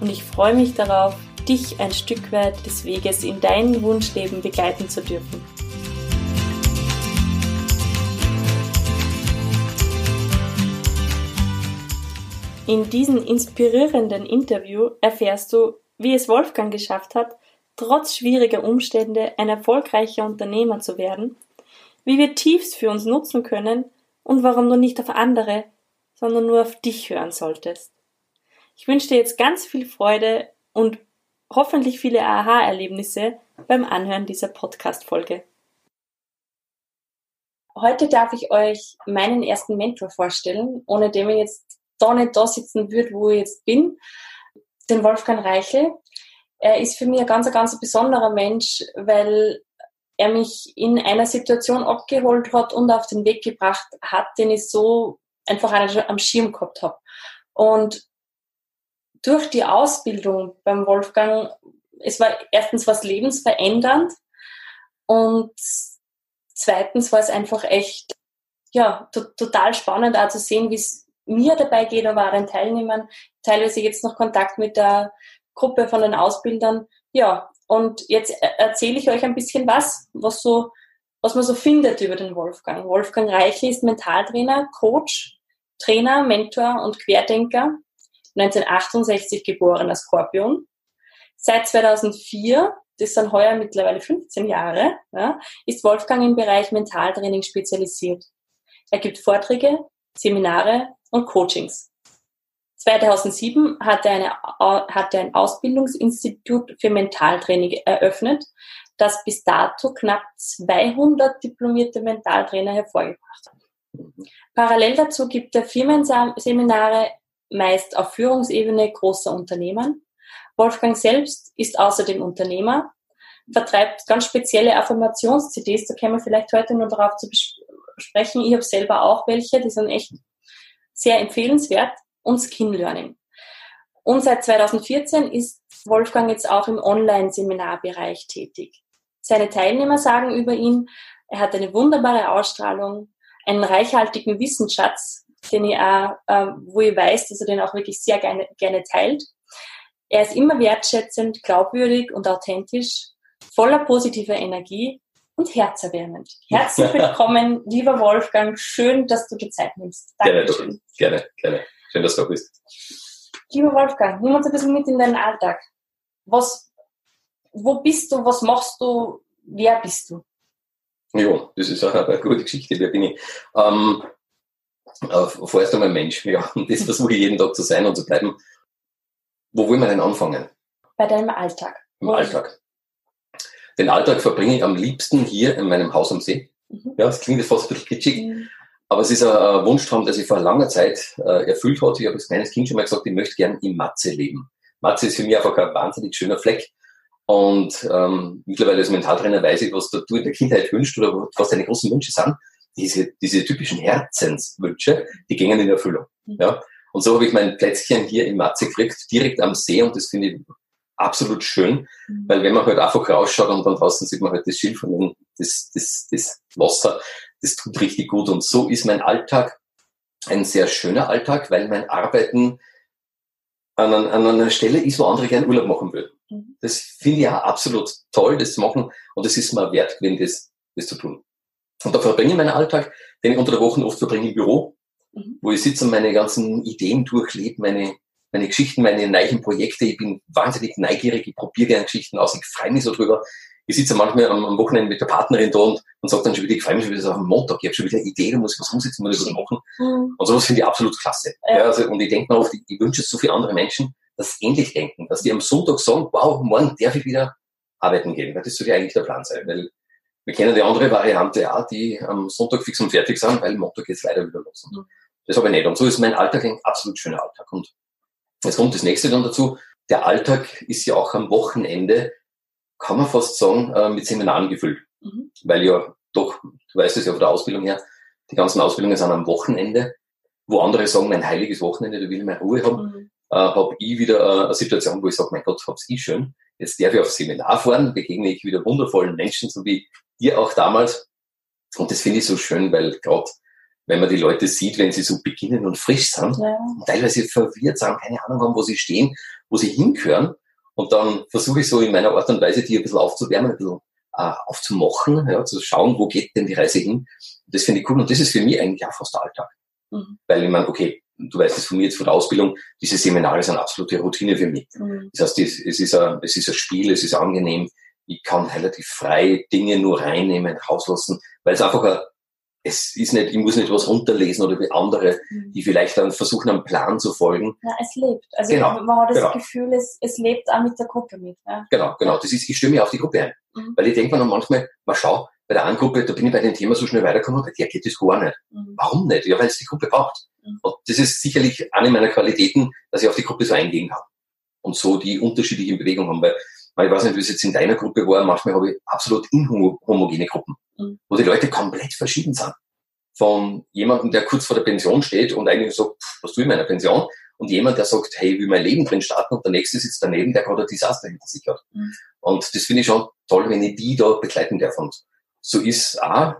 und ich freue mich darauf, dich ein Stück weit des Weges in dein Wunschleben begleiten zu dürfen. In diesem inspirierenden Interview erfährst du, wie es Wolfgang geschafft hat, trotz schwieriger Umstände ein erfolgreicher Unternehmer zu werden, wie wir Tiefs für uns nutzen können und warum du nicht auf andere, sondern nur auf dich hören solltest. Ich wünsche dir jetzt ganz viel Freude und hoffentlich viele Aha-Erlebnisse beim Anhören dieser Podcast-Folge. Heute darf ich euch meinen ersten Mentor vorstellen, ohne dem ich jetzt da nicht da sitzen würde, wo ich jetzt bin. Den Wolfgang Reichel. Er ist für mich ein ganz, ganz besonderer Mensch, weil er mich in einer Situation abgeholt hat und auf den Weg gebracht hat, den ich so einfach am Schirm gehabt habe. Und durch die Ausbildung beim Wolfgang, es war erstens was lebensverändernd und zweitens war es einfach echt, ja, total spannend auch zu sehen, wie es mir dabei geht, aber auch den Teilnehmern, teilweise jetzt noch Kontakt mit der Gruppe von den Ausbildern. Ja, und jetzt erzähle ich euch ein bisschen was, was so, was man so findet über den Wolfgang. Wolfgang Reichel ist Mentaltrainer, Coach, Trainer, Mentor und Querdenker. 1968 geborener Skorpion. Seit 2004, das sind heuer mittlerweile 15 Jahre, ja, ist Wolfgang im Bereich Mentaltraining spezialisiert. Er gibt Vorträge, Seminare und Coachings. 2007 hat er, eine, hat er ein Ausbildungsinstitut für Mentaltraining eröffnet, das bis dato knapp 200 diplomierte Mentaltrainer hervorgebracht hat. Parallel dazu gibt er Firmenseminare meist auf Führungsebene großer Unternehmen. Wolfgang selbst ist außerdem Unternehmer, vertreibt ganz spezielle Affirmations-CDs, da können wir vielleicht heute nur darauf zu besprechen. Ich habe selber auch welche, die sind echt sehr empfehlenswert und Skin Learning. Und seit 2014 ist Wolfgang jetzt auch im Online-Seminarbereich tätig. Seine Teilnehmer sagen über ihn, er hat eine wunderbare Ausstrahlung, einen reichhaltigen Wissensschatz, den ich auch, äh, wo ich weiß, dass er den auch wirklich sehr gerne, gerne teilt. Er ist immer wertschätzend, glaubwürdig und authentisch, voller positiver Energie und herzerwärmend. Herzlich willkommen, lieber Wolfgang. Schön, dass du die Zeit nimmst. Dankeschön. Gerne, gerne, gerne. Schön, dass du da bist. Lieber Wolfgang, nimm uns ein bisschen mit in deinen Alltag. Was, wo bist du? Was machst du? Wer bist du? Ja, das ist auch eine gute Geschichte. Wer bin ich? Ähm, äh, vorerst einmal Mensch, ja. Und das versuche ich jeden Tag zu sein und zu bleiben. Wo wollen wir denn anfangen? Bei deinem Alltag. Im Wo Alltag. Den Alltag verbringe ich am liebsten hier in meinem Haus am See. Mhm. Ja, das klingt jetzt fast ein bisschen kitschig. Mhm. Aber es ist ein Wunschtraum, der sich vor langer Zeit äh, erfüllt hat. Ich habe als kleines Kind schon mal gesagt, ich möchte gern in Matze leben. Matze ist für mich einfach ein wahnsinnig schöner Fleck. Und ähm, mittlerweile als Mentaltrainer weiß ich, was du in der Kindheit wünschst oder was deine großen Wünsche sind diese, diese typischen Herzenswünsche, die gingen in Erfüllung. Ja? Und so habe ich mein Plätzchen hier in Matze gekriegt, direkt am See und das finde ich absolut schön, mhm. weil wenn man halt einfach rausschaut und dann draußen sieht man halt das Schilf und das, das, das Wasser, das tut richtig gut. Und so ist mein Alltag ein sehr schöner Alltag, weil mein Arbeiten an, an einer Stelle ist, wo andere gerne Urlaub machen würden. Mhm. Das finde ich auch absolut toll, das zu machen und es ist mir wert gewesen, das, das zu tun. Und da verbringe ich meinen Alltag, den ich unter der Woche oft verbringe im Büro, mhm. wo ich sitze und meine ganzen Ideen durchlebe, meine, meine Geschichten, meine neuen Projekte. Ich bin wahnsinnig neugierig, ich probiere gerne Geschichten aus, ich freue mich so drüber. Ich sitze manchmal am, am Wochenende mit der Partnerin da und, und sage dann schon wieder, ich freue mich schon wieder so auf den Montag, ich habe schon wieder eine Idee, da muss ich was umsetzen, muss ich was machen. Mhm. Und sowas finde ich absolut klasse. Ja. ja also, und ich denke mir oft, ich, ich wünsche es so viele andere Menschen, dass sie ähnlich denken, dass die am Sonntag sagen, wow, morgen darf ich wieder arbeiten gehen. Das sollte eigentlich der Plan sein, weil wir kennen die andere Variante auch, die am Sonntag fix und fertig sind, weil Montag geht's leider wieder los. Und das habe ich nicht. Und so ist mein Alltag ein absolut schöner Alltag. Und jetzt kommt das nächste dann dazu. der Alltag ist ja auch am Wochenende, kann man fast sagen, äh, mit Seminaren gefüllt. Mhm. Weil ja doch, du weißt es ja von der Ausbildung her, die ganzen Ausbildungen sind am Wochenende, wo andere sagen, mein heiliges Wochenende, da will ich mehr Ruhe haben, mhm. äh, habe ich wieder äh, eine Situation, wo ich sage, mein Gott, hab's ich schön. Jetzt darf ich auf Seminar fahren, begegne ich wieder wundervollen Menschen, so wie ihr auch damals. Und das finde ich so schön, weil gerade wenn man die Leute sieht, wenn sie so beginnen und frisch sind, ja. und teilweise verwirrt sind, keine Ahnung haben, wo sie stehen, wo sie hingehören. Und dann versuche ich so in meiner Art und Weise, die ein bisschen aufzuwärmen, ein bisschen äh, aufzumachen, ja, zu schauen, wo geht denn die Reise hin. Das finde ich cool. Und das ist für mich eigentlich auch fast der Alltag. Mhm. Weil ich meine, okay, du weißt es von mir jetzt von der Ausbildung, diese Seminare sind absolute Routine für mich. Mhm. Das heißt, es ist, ein, es ist ein Spiel, es ist angenehm. Ich kann relativ frei Dinge nur reinnehmen, rauslassen, weil es einfach ein, es ist nicht, ich muss nicht was runterlesen oder wie andere, mhm. die vielleicht dann versuchen, einem Plan zu folgen. Ja, es lebt. Also genau, man hat das genau. Gefühl, es, es lebt auch mit der Gruppe mit. Ja. Genau, genau. Das ist, ich stimme mich auf die Gruppe ein. Mhm. Weil ich denke mir dann manchmal, mal schau, bei der einen Gruppe, da bin ich bei dem Thema so schnell weitergekommen, bei der geht das gar nicht. Mhm. Warum nicht? Ja, weil es die Gruppe braucht. Mhm. Und das ist sicherlich eine meiner Qualitäten, dass ich auf die Gruppe so eingehen kann. Und so die unterschiedlichen Bewegungen haben. Weil, ich weiß nicht, wie es jetzt in deiner Gruppe war, manchmal habe ich absolut inhomogene Gruppen, mhm. wo die Leute komplett verschieden sind. Von jemandem, der kurz vor der Pension steht und eigentlich sagt, was tue ich in meiner Pension? Und jemand, der sagt, hey, ich will mein Leben drin starten und der nächste sitzt daneben, der gerade ein Desaster hinter sich hat. Mhm. Und das finde ich schon toll, wenn ich die da begleiten darf. Und so ist auch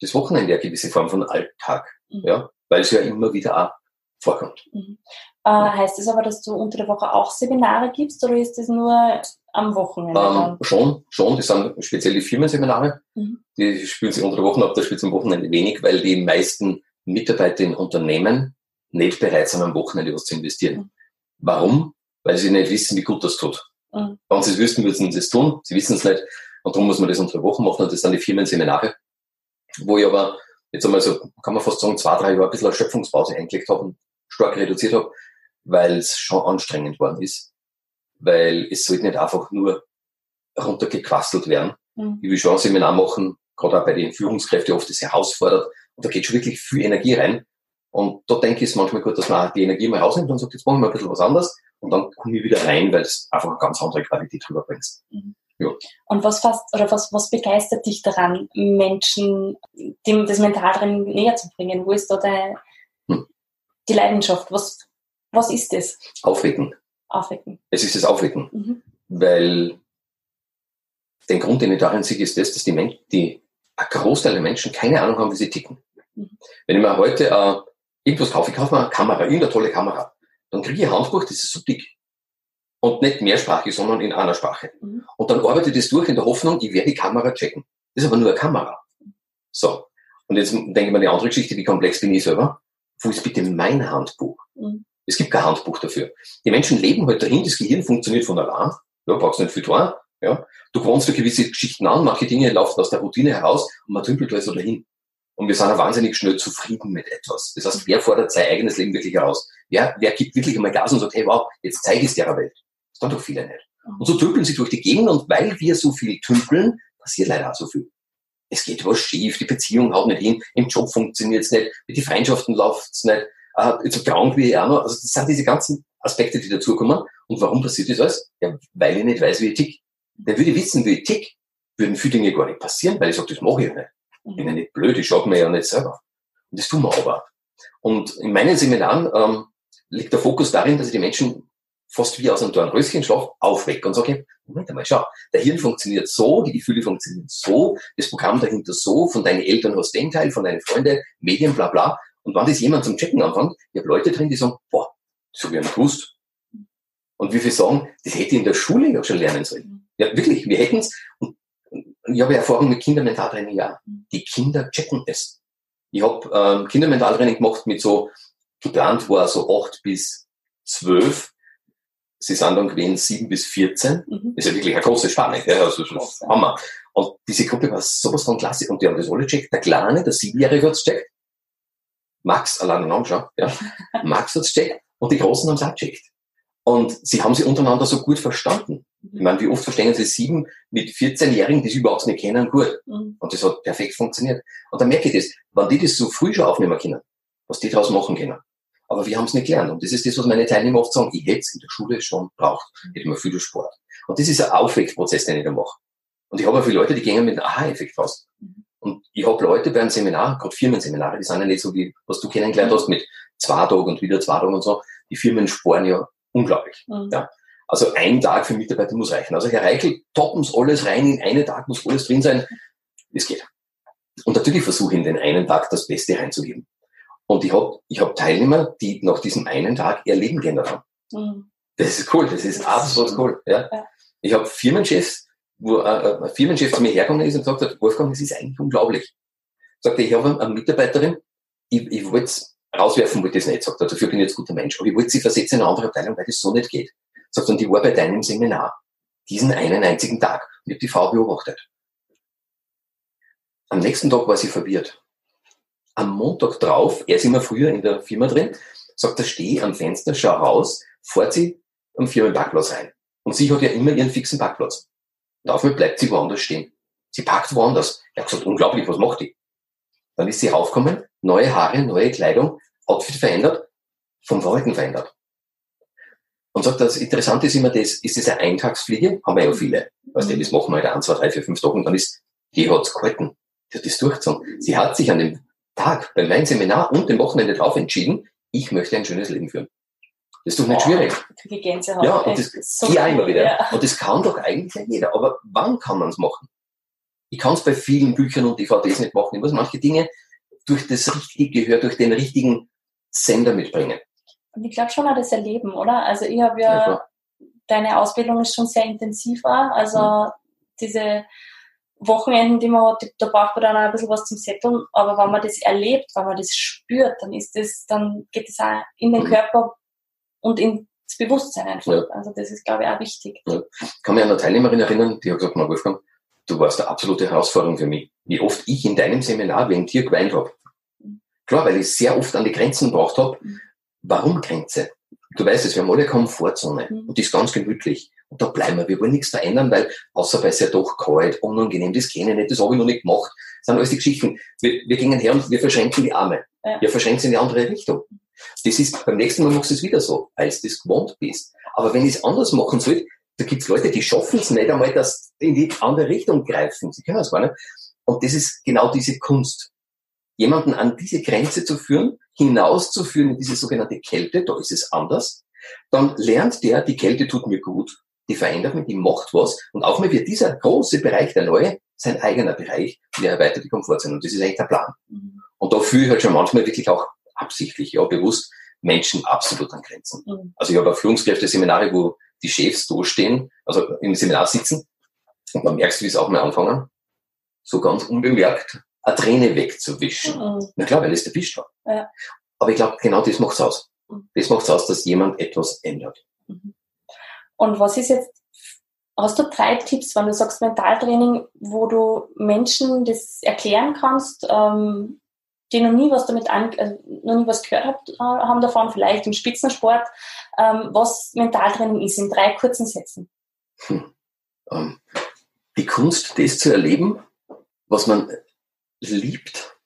das Wochenende eine gewisse Form von Alltag, mhm. ja, weil es ja immer wieder auch vorkommt. Mhm. Äh, heißt das aber, dass du unter der Woche auch Seminare gibst oder ist das nur am Wochenende? Ähm, schon, schon. Das sind speziell die Firmenseminare. Mhm. Die spielen sich unter der Woche ab, da spielt es am Wochenende wenig, weil die meisten Mitarbeiter in Unternehmen nicht bereit sind, am Wochenende was zu investieren. Mhm. Warum? Weil sie nicht wissen, wie gut das tut. Mhm. Wenn sie es wüssten, würden sie es tun. Sie wissen es nicht. Und darum muss man das unter der Woche machen. Und das sind die Firmenseminare, wo ich aber jetzt einmal so, kann man fast sagen, zwei, drei Jahre ein bisschen eine Schöpfungspause eingelegt habe und stark reduziert habe weil es schon anstrengend worden ist. Weil es sollte nicht einfach nur runtergequastelt werden. Mhm. Ich will schon ein Seminar machen, gerade auch bei den Führungskräften oft ist herausfordert. Und da geht schon wirklich viel Energie rein. Und da denke ich, ist manchmal gut, dass man die Energie mal rausnimmt und sagt, jetzt machen wir ein bisschen was anderes. Und dann komme ich wieder rein, weil es einfach eine ganz andere Qualität rüberbringt. Mhm. Ja. Und was fast, oder was, was begeistert dich daran, Menschen dem, das Mentaltraining näher zu bringen? Wo ist da deine, hm. die Leidenschaft? Was, was ist das? Aufwecken. Aufwecken. Es ist das Aufwecken. Mhm. Weil den Grund, den ich darin sehe, ist das, dass die, Men die ein Großteil der Menschen keine Ahnung haben, wie sie ticken. Mhm. Wenn ich mir heute äh, irgendwas kaufe, ich kaufe mir eine Kamera, irgendeine tolle Kamera, dann kriege ich ein Handbuch, das ist so dick. Und nicht mehrsprachig, sondern in einer Sprache. Mhm. Und dann arbeite ich das durch in der Hoffnung, ich werde die Kamera checken. Das ist aber nur eine Kamera. So. Und jetzt denke ich mir die andere Geschichte, wie komplex bin ich selber? Wo ist bitte mein Handbuch? Mhm. Es gibt kein Handbuch dafür. Die Menschen leben halt dahin, das Gehirn funktioniert von allein. Ja, brauchst nicht viel tun. Ja. Du gewohnst dir gewisse Geschichten an, manche Dinge laufen aus der Routine heraus und man tümpelt also dahin. Und wir sind ja wahnsinnig schnell zufrieden mit etwas. Das heißt, wer fordert sein eigenes Leben wirklich heraus? Wer, wer gibt wirklich einmal Gas und sagt, hey, wow, jetzt zeige ich es der Welt. Das tun doch viele nicht. Und so tümpeln sie durch die Gegend und weil wir so viel tümpeln, passiert leider auch so viel. Es geht was schief, die Beziehung haut nicht hin, im Job funktioniert es nicht, mit den Freundschaften läuft es nicht, äh, so krank wie ich auch noch. Also das sind diese ganzen Aspekte, die dazukommen. Und warum passiert das alles? Ja, weil ich nicht weiß, wie ich tick. Denn würde ich wissen, wie ich tick, würden viele Dinge gar nicht passieren, weil ich sage, das mache ich ja nicht. Ich bin ja nicht blöd, ich schaue mir ja nicht selber. Und das tun wir aber. Und in meinen Seminaren ähm, liegt der Fokus darin, dass ich die Menschen fast wie aus einem Dornröschenschlaf aufwecke und sage, Moment einmal, schau, der Hirn funktioniert so, die Gefühle funktionieren so, das Programm dahinter so, von deinen Eltern hast du den Teil, von deinen Freunden, Medien, bla bla. Und wenn das jemand zum Checken anfängt, ich habe Leute drin, die sagen, boah, habe ich nicht gewusst. Und wie viele sagen, das hätte ich in der Schule ja schon lernen sollen. Ja, wirklich, wir hätten es. Und ich habe Erfahrung mit Kindermentaltraining, ja. Die Kinder checken es. Ich habe ähm, Kindermentaltraining gemacht mit so, geplant war so acht bis zwölf. Sie sind dann gewesen sieben bis vierzehn. Mhm. Das ist ja wirklich eine große Spanne. Ja, also das ist Hammer. Und diese Gruppe war sowas von klasse. Und die haben das alle gecheckt. Der Kleine, der Siebenjährige hat es gecheckt. Max alleine anschauen, ja. Max hat's checkt und die Großen haben's auch checkt. Und sie haben sich untereinander so gut verstanden. Ich meine, wie oft verstehen sie sieben mit 14-Jährigen, die sie überhaupt nicht kennen, gut. Mhm. Und das hat perfekt funktioniert. Und dann merke ich das, wenn die das so früh schon aufnehmen können, was die daraus machen können. Aber wir haben es nicht gelernt. Und das ist das, was meine Teilnehmer oft sagen, ich hätte es in der Schule schon braucht. Ich hätte mir viel Sport. Und das ist ein Aufweckprozess, den ich da mache. Und ich habe auch viele Leute, die gehen mit einem Aha-Effekt raus. Und ich habe Leute bei einem Seminar, gerade Firmenseminare, die sind ja nicht so wie, was du kennengelernt hast, mit zwei Tagen und wieder zwei Tagen und so. Die Firmen sparen ja unglaublich. Mhm. Ja. Also ein Tag für Mitarbeiter muss reichen. Also Herr Reichel, toppen Sie alles rein, in einen Tag muss alles drin sein. Es geht. Und natürlich versuche ich in den einen Tag das Beste reinzugeben. Und ich habe ich hab Teilnehmer, die nach diesem einen Tag ihr Leben geändert haben. Mhm. Das ist cool, das ist das absolut ist cool. Ja. ja. Ich habe Firmenchefs, wo äh, ein Firmenchef zu mir hergekommen ist und gesagt hat, Wolfgang, das ist eigentlich unglaublich. Sagte, ich habe eine Mitarbeiterin, ich, ich wollte es rauswerfen, wollte das nicht, sagt er, dafür bin ich jetzt guter Mensch, aber ich wollte sie versetzen in eine andere Abteilung, weil das so nicht geht. Sagt, und die war bei deinem Seminar, diesen einen einzigen Tag, und ich habe die Frau beobachtet. Am nächsten Tag war sie verwirrt. Am Montag drauf, er ist immer früher in der Firma drin, sagt er, steh am Fenster, schau raus, fährt sie am Firmenparkplatz rein. Und sie hat ja immer ihren fixen Parkplatz. Und auf einmal bleibt sie woanders stehen. Sie parkt woanders. Er hat gesagt, unglaublich, was macht die? Dann ist sie raufgekommen, neue Haare, neue Kleidung, Outfit verändert, vom Verhalten verändert. Und sagt, das Interessante ist immer das, ist das eine Eintagsfliege? Haben wir ja viele. Weißt du, das machen wir halt ein, zwei, drei, vier, fünf Tage und dann ist, die hat's gehalten. Die hat das durchgezogen. Sie hat sich an dem Tag bei meinem Seminar und dem Wochenende drauf entschieden, ich möchte ein schönes Leben führen. Das ist doch nicht oh, schwierig. Die Gänsehaut. Ja, und das, so ja, immer wieder. Ja. Und das kann doch eigentlich jeder. Aber wann kann man es machen? Ich kann es bei vielen Büchern und DVDs nicht machen. Ich muss manche Dinge durch das richtige Gehör, durch den richtigen Sender mitbringen. Und ich glaube schon auch das Erleben, oder? Also ich habe ja, ja deine Ausbildung ist schon sehr intensiv war. Also mhm. diese Wochenenden, die man hat, da braucht man dann auch ein bisschen was zum Setteln. Aber wenn man das erlebt, wenn man das spürt, dann ist das, dann geht es auch in den mhm. Körper und ins Bewusstsein einfach. Ja. Also das ist, glaube ich, auch wichtig. Ja. Ich kann mich an eine Teilnehmerin erinnern, die hat gesagt, na Wolfgang, du warst eine absolute Herausforderung für mich. Wie oft ich in deinem Seminar wegen dir geweint habe. Klar, weil ich sehr oft an die Grenzen gebracht habe. Mhm. Warum Grenze? Du weißt es, wir haben alle Komfortzone mhm. und die ist ganz gemütlich. Und da bleiben wir. Wir wollen nichts verändern, weil außer bei sehr doch kalt, unangenehm, das kenne ich nicht, das habe ich noch nicht gemacht. Das sind alles die Geschichten. Wir, wir gehen her und wir verschränken die Arme. Ja. Wir verschränken sie in die andere Richtung. Das ist, beim nächsten Mal machst du es wieder so, weil du das gewohnt bist. Aber wenn ich es anders machen soll, da gibt es Leute, die schaffen es nicht einmal, dass in die andere Richtung greifen. Sie können es gar nicht. Und das ist genau diese Kunst. Jemanden an diese Grenze zu führen, hinauszuführen in diese sogenannte Kälte, da ist es anders. Dann lernt der, die Kälte tut mir gut, die verändert mich, die macht was. Und auch mal wird dieser große Bereich, der neue, sein eigener Bereich, der erweitert die Komfortzone. Und das ist eigentlich der Plan. Mhm. Und da fühle ich halt schon manchmal wirklich auch absichtlich, ja, bewusst Menschen absolut an Grenzen. Mhm. Also ich habe auch Führungskräfte-Seminare, wo die Chefs durchstehen, also im Seminar sitzen und man merkt, wie es auch mal anfangen, so ganz unbemerkt eine Träne wegzuwischen. Mhm. Na klar, weil es der Fisch war. Ja. Aber ich glaube, genau das macht's aus. Mhm. Das macht's aus, dass jemand etwas ändert. Mhm. Und was ist jetzt, hast du drei Tipps, wenn du sagst Mentaltraining, wo du Menschen das erklären kannst, ähm, die noch nie was damit an, also noch nie was gehört hat, äh, haben davon, vielleicht im Spitzensport, ähm, was Mentaltraining ist, in drei kurzen Sätzen. Hm. Ähm, die Kunst, das zu erleben, was man liebt,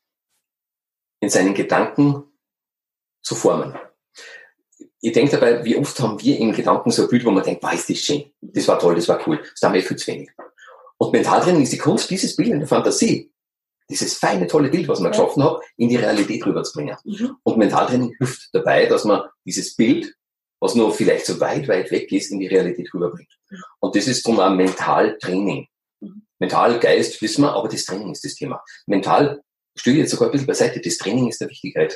in seinen Gedanken zu formen. Ich denke dabei, wie oft haben wir in Gedanken so ein Bild, wo man denkt, weiß, das schön, das war toll, das war cool, das haben wir viel zu wenig. Und Mentaltraining ist die Kunst, dieses Bild in der Fantasie dieses feine, tolle Bild, was man geschaffen hat, in die Realität rüberzubringen. Mhm. Und Mentaltraining hilft dabei, dass man dieses Bild, was nur vielleicht so weit, weit weg ist, in die Realität rüberbringt. Mhm. Und das ist drum ein Mentaltraining. Mhm. Mental, Geist wissen wir, aber das Training ist das Thema. Mental stelle jetzt sogar ein bisschen beiseite. Das Training ist der wichtige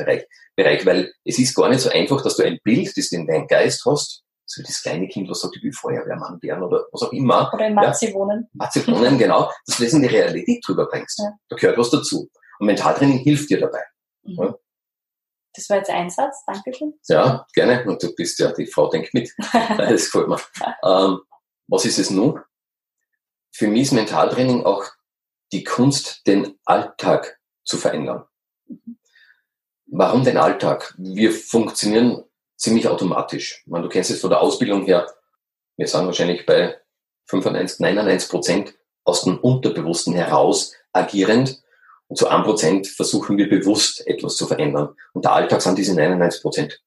Bereich, weil es ist gar nicht so einfach, dass du ein Bild, das du in deinem Geist hast, so das kleine Kind, was sagt, ich will Feuerwehrmann werden oder was auch immer. Oder in Matze ja, wohnen. Matze wohnen, genau. Dass du das in die Realität drüber bringst. Ja. Da gehört was dazu. Und Mentaltraining hilft dir dabei. Mhm. Ja. Das war jetzt ein Satz, Dankeschön. Ja, gerne. Und du bist ja, die Frau denkt mit. das gefällt mir. Ähm, was ist es nun? Für mich ist Mentaltraining auch die Kunst, den Alltag zu verändern. Warum den Alltag? Wir funktionieren ziemlich automatisch. Meine, du kennst es von der Ausbildung her. Wir sind wahrscheinlich bei 95, 99 Prozent aus dem Unterbewussten heraus agierend. Und zu einem Prozent versuchen wir bewusst etwas zu verändern. Und der Alltag sind diese 99 Prozent.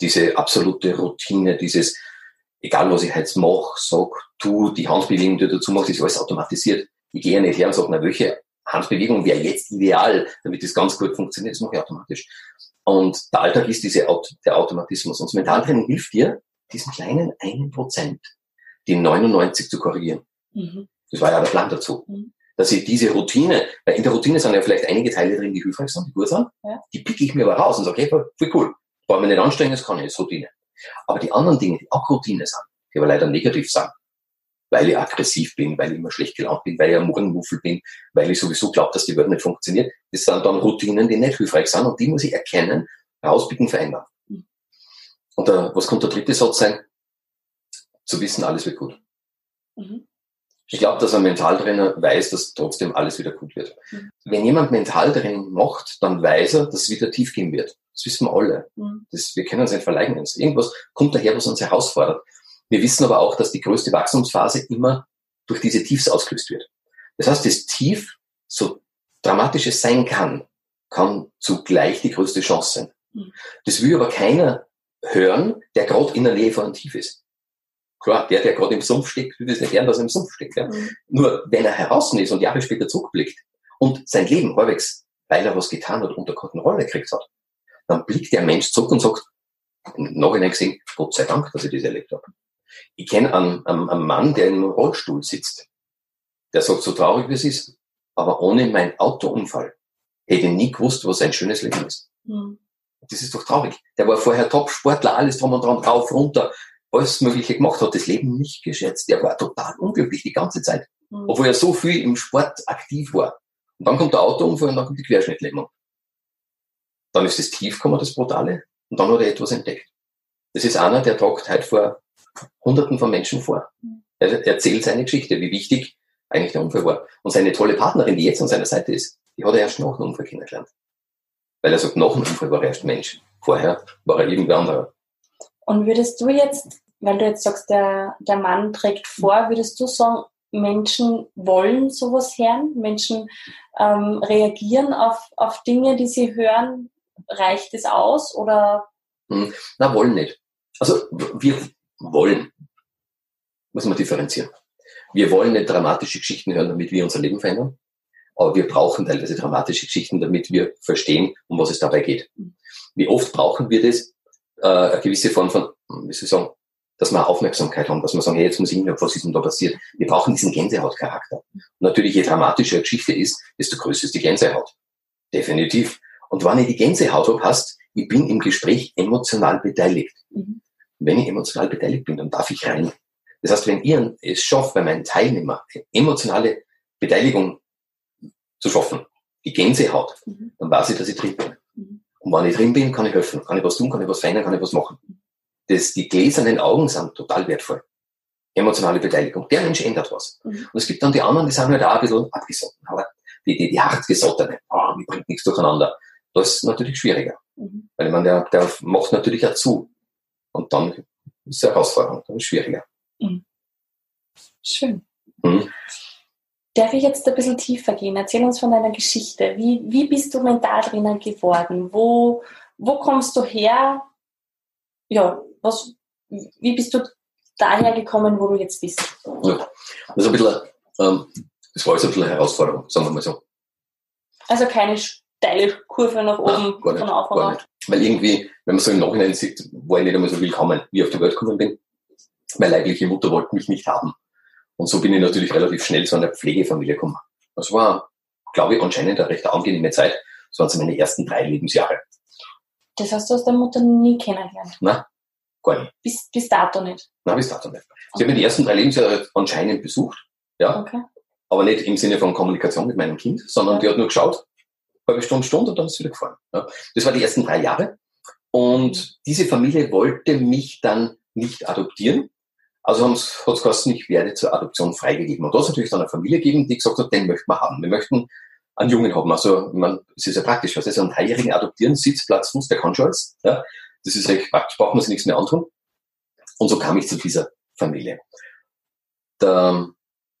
Diese absolute Routine, dieses, egal was ich jetzt mache, sag, tu, die Handbewegung, die du dazu machst, ist alles automatisiert. Ich gehe nicht her und sage, na, welche Handbewegung wäre jetzt ideal, damit das ganz gut funktioniert, das mache ich automatisch. Und der Alltag ist diese, der Automatismus. Und das Mentaltraining hilft dir, diesen kleinen einen Prozent, die 99 zu korrigieren. Mhm. Das war ja der Plan dazu. Mhm. Dass ich diese Routine, weil in der Routine sind ja vielleicht einige Teile drin, die hilfreich sind, die gut sind, ja. die picke ich mir aber raus und sage, okay, voll cool. Brauche mir nicht anstrengen, das kann ich, ist Routine. Aber die anderen Dinge, die auch Routine sind, die aber leider negativ sind, weil ich aggressiv bin, weil ich immer schlecht gelaunt bin, weil ich ein Morgenmuffel bin, weil ich sowieso glaube, dass die Welt nicht funktioniert. Das sind dann Routinen, die nicht hilfreich sind und die muss ich erkennen, rauspicken, verändern. Mhm. Und da, was kommt der dritte Satz sein? Zu wissen, alles wird gut. Mhm. Ich glaube, dass ein Mentaltrainer weiß, dass trotzdem alles wieder gut wird. Mhm. Wenn jemand Mentaltraining macht, dann weiß er, dass es wieder tief gehen wird. Das wissen wir alle. Mhm. Das, wir können uns nicht verleugnen. Irgendwas kommt daher, was uns herausfordert. Wir wissen aber auch, dass die größte Wachstumsphase immer durch diese Tiefs ausgelöst wird. Das heißt, das Tief, so dramatisch es sein kann, kann zugleich die größte Chance sein. Mhm. Das will aber keiner hören, der gerade in der Nähe von einem Tief ist. Klar, der, der gerade im Sumpf steckt, will das nicht gern, dass er im Sumpf steckt. Ja. Mhm. Nur wenn er heraus ist und Jahre später zurückblickt und sein Leben halbwegs, weil er was getan hat, unter Kontrolle gekriegt hat, dann blickt der Mensch zurück und sagt, Nachhinein gesehen, Gott sei Dank, dass ich das erlebt habe. Ich kenne einen, einen, einen Mann, der in einem Rollstuhl sitzt. Der sagt, so traurig wie es ist, aber ohne meinen Autounfall hätte ich nie gewusst, was ein schönes Leben ist. Mhm. Das ist doch traurig. Der war vorher Top-Sportler, alles drum und dran, rauf, runter, alles Mögliche gemacht, hat das Leben nicht geschätzt. Der war total unglücklich die ganze Zeit. Mhm. Obwohl er so viel im Sport aktiv war. Und dann kommt der Autounfall und dann kommt die Querschnittlähmung. Dann ist das Tief gekommen, das Brutale. Und dann hat er etwas entdeckt. Das ist einer, der tragt heute vor Hunderten von Menschen vor. Er erzählt seine Geschichte, wie wichtig eigentlich der Unfall war. Und seine tolle Partnerin, die jetzt an seiner Seite ist, die hat er erst nach dem Unfall kennengelernt. Weil er sagt, nach dem Unfall war er erst Mensch. Vorher war er irgendwer anderer. Und würdest du jetzt, weil du jetzt sagst, der, der Mann trägt vor, würdest du sagen, Menschen wollen sowas hören? Menschen ähm, reagieren auf, auf Dinge, die sie hören? Reicht es aus oder? Hm, na, wollen nicht. Also wir wollen, muss man differenzieren. Wir wollen nicht dramatische Geschichten hören, damit wir unser Leben verändern. Aber wir brauchen teilweise dramatische Geschichten, damit wir verstehen, um was es dabei geht. Wie oft brauchen wir das? Äh, eine gewisse Form von, wie soll ich sagen, dass wir Aufmerksamkeit haben, dass wir sagen, hey, jetzt muss ich hin, was ist denn da passiert? Wir brauchen diesen Gänsehautcharakter. Und natürlich, je dramatischer eine Geschichte ist, desto größer ist die Gänsehaut. Definitiv. Und wenn ich die Gänsehaut habe, heißt, ich bin im Gespräch emotional beteiligt. Mhm. Wenn ich emotional beteiligt bin, dann darf ich rein. Das heißt, wenn ihr es schafft, bei meinen Teilnehmern emotionale Beteiligung zu schaffen, die Gänsehaut, mhm. dann weiß ich, dass ich drin bin. Mhm. Und wenn ich drin bin, kann ich helfen, kann ich was tun, kann ich was verändern, kann ich was machen. Das, die gläsernen Augen sind total wertvoll. Emotionale Beteiligung. Der Mensch ändert was. Mhm. Und es gibt dann die anderen, die sind halt auch ein bisschen abgesotten. Aber die, die, die hartgesottene, oh, die bringt nichts durcheinander. Das ist natürlich schwieriger. Mhm. Weil man, der, der macht natürlich auch zu. Und dann ist es eine Herausforderung, dann ist es schwieriger. Mhm. Schön. Mhm. Darf ich jetzt ein bisschen tiefer gehen? Erzähl uns von deiner Geschichte. Wie, wie bist du Mentaltrainer geworden? Wo, wo kommst du her? Ja, was, wie bist du daher gekommen, wo du jetzt bist? Ja, das ist ein bisschen, ähm, das war jetzt ein bisschen eine Herausforderung, sagen wir mal so. Also keine steile Kurve nach oben Nein, gar nicht, von Anfang an. Weil irgendwie, wenn man so im Nachhinein sieht, war ich nicht einmal so willkommen, wie ich auf die Welt gekommen bin. Meine leibliche Mutter wollte mich nicht haben. Und so bin ich natürlich relativ schnell zu einer Pflegefamilie gekommen. Das war, glaube ich, anscheinend eine recht angenehme Zeit. Das waren so meine ersten drei Lebensjahre. Das heißt, du hast deine Mutter nie kennengelernt? Nein, gar nicht. Bis, bis dato nicht? Nein, bis dato nicht. Sie okay. haben die ersten drei Lebensjahre anscheinend besucht, ja. Okay. Aber nicht im Sinne von Kommunikation mit meinem Kind, sondern ja. die hat nur geschaut, halbe Stunde, Stunde und dann ist wieder gefahren. Ja. Das war die ersten drei Jahre. Und diese Familie wollte mich dann nicht adoptieren, also hat es geheißen, ich werde zur Adoption freigegeben. Und da ist natürlich dann eine Familie gegeben, die gesagt hat, den möchten wir haben. Wir möchten einen Jungen haben. Also, man, es ist ja praktisch, was ist einen Dreijährigen adoptieren, Sitz, Platz, Fuß, der kann schon alles. Ja. Das ist recht praktisch, braucht man sich nichts mehr antun. Und so kam ich zu dieser Familie. Der,